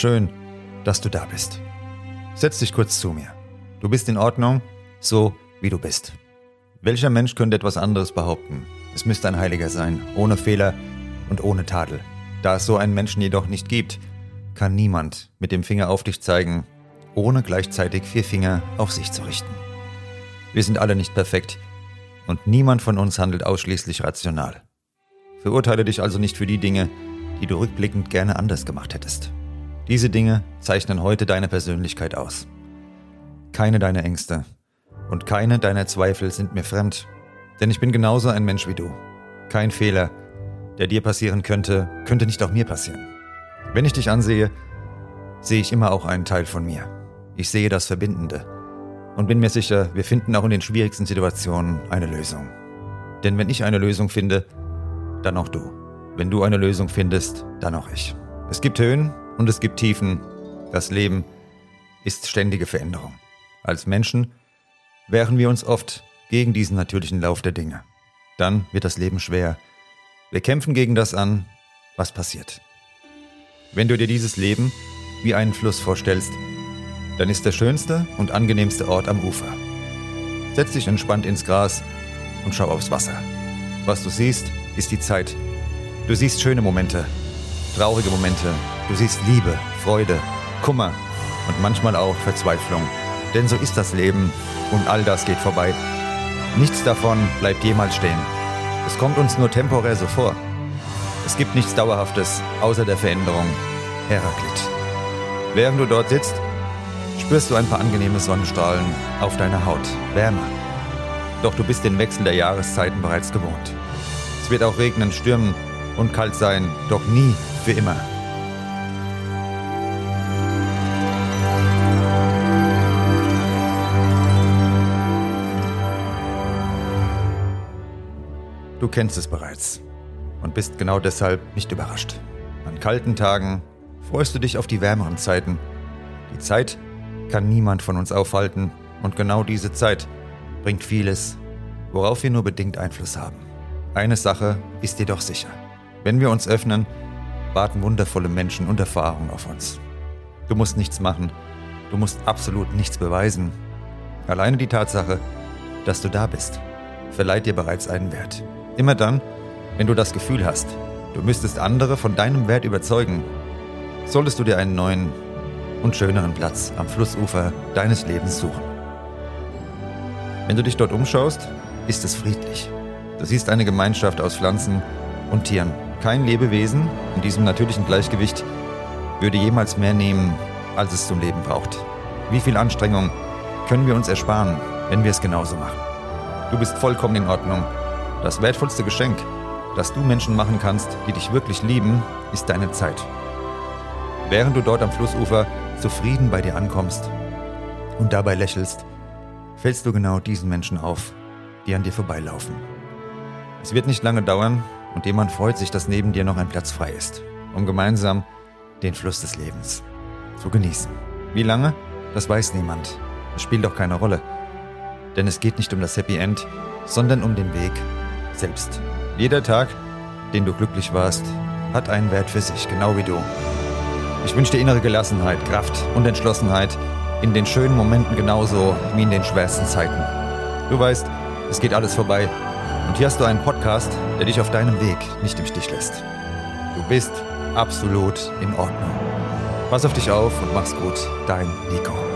Schön, dass du da bist. Setz dich kurz zu mir. Du bist in Ordnung, so wie du bist. Welcher Mensch könnte etwas anderes behaupten? Es müsste ein Heiliger sein, ohne Fehler und ohne Tadel. Da es so einen Menschen jedoch nicht gibt, kann niemand mit dem Finger auf dich zeigen, ohne gleichzeitig vier Finger auf sich zu richten. Wir sind alle nicht perfekt und niemand von uns handelt ausschließlich rational. Verurteile dich also nicht für die Dinge, die du rückblickend gerne anders gemacht hättest. Diese Dinge zeichnen heute deine Persönlichkeit aus. Keine deiner Ängste und keine deiner Zweifel sind mir fremd, denn ich bin genauso ein Mensch wie du. Kein Fehler, der dir passieren könnte, könnte nicht auch mir passieren. Wenn ich dich ansehe, sehe ich immer auch einen Teil von mir. Ich sehe das Verbindende und bin mir sicher, wir finden auch in den schwierigsten Situationen eine Lösung. Denn wenn ich eine Lösung finde, dann auch du. Wenn du eine Lösung findest, dann auch ich. Es gibt Höhen und es gibt Tiefen. Das Leben ist ständige Veränderung. Als Menschen wehren wir uns oft gegen diesen natürlichen Lauf der Dinge. Dann wird das Leben schwer. Wir kämpfen gegen das an, was passiert. Wenn du dir dieses Leben wie einen Fluss vorstellst, dann ist der schönste und angenehmste Ort am Ufer. Setz dich entspannt ins Gras und schau aufs Wasser. Was du siehst, ist die Zeit. Du siehst schöne Momente, traurige Momente, du siehst Liebe, Freude, Kummer und manchmal auch Verzweiflung. Denn so ist das Leben und all das geht vorbei. Nichts davon bleibt jemals stehen. Es kommt uns nur temporär so vor. Es gibt nichts Dauerhaftes außer der Veränderung. Heraklit. Während du dort sitzt, spürst du ein paar angenehme Sonnenstrahlen auf deiner Haut. Wärme. Doch du bist den Wechsel der Jahreszeiten bereits gewohnt. Es wird auch regnen, stürmen und kalt sein, doch nie für immer. Du kennst es bereits und bist genau deshalb nicht überrascht. An kalten Tagen freust du dich auf die wärmeren Zeiten. Die Zeit kann niemand von uns aufhalten und genau diese Zeit bringt vieles, worauf wir nur bedingt Einfluss haben. Eine Sache ist jedoch sicher. Wenn wir uns öffnen, warten wundervolle Menschen und Erfahrungen auf uns. Du musst nichts machen. Du musst absolut nichts beweisen. Alleine die Tatsache, dass du da bist, verleiht dir bereits einen Wert. Immer dann, wenn du das Gefühl hast, du müsstest andere von deinem Wert überzeugen, solltest du dir einen neuen und schöneren Platz am Flussufer deines Lebens suchen. Wenn du dich dort umschaust, ist es friedlich. Du siehst eine Gemeinschaft aus Pflanzen und Tieren. Kein Lebewesen in diesem natürlichen Gleichgewicht würde jemals mehr nehmen, als es zum Leben braucht. Wie viel Anstrengung können wir uns ersparen, wenn wir es genauso machen? Du bist vollkommen in Ordnung. Das wertvollste Geschenk, das du Menschen machen kannst, die dich wirklich lieben, ist deine Zeit. Während du dort am Flussufer zufrieden bei dir ankommst und dabei lächelst, fällst du genau diesen Menschen auf, die an dir vorbeilaufen. Es wird nicht lange dauern und jemand freut sich, dass neben dir noch ein Platz frei ist, um gemeinsam den Fluss des Lebens zu genießen. Wie lange? Das weiß niemand. Es spielt doch keine Rolle. Denn es geht nicht um das Happy End, sondern um den Weg selbst. Jeder Tag, den du glücklich warst, hat einen Wert für sich, genau wie du. Ich wünsche dir innere Gelassenheit, Kraft und Entschlossenheit in den schönen Momenten genauso wie in den schwersten Zeiten. Du weißt, es geht alles vorbei und hier hast du einen Podcast, der dich auf deinem Weg nicht im Stich lässt. Du bist absolut in Ordnung. Pass auf dich auf und mach's gut. Dein Nico.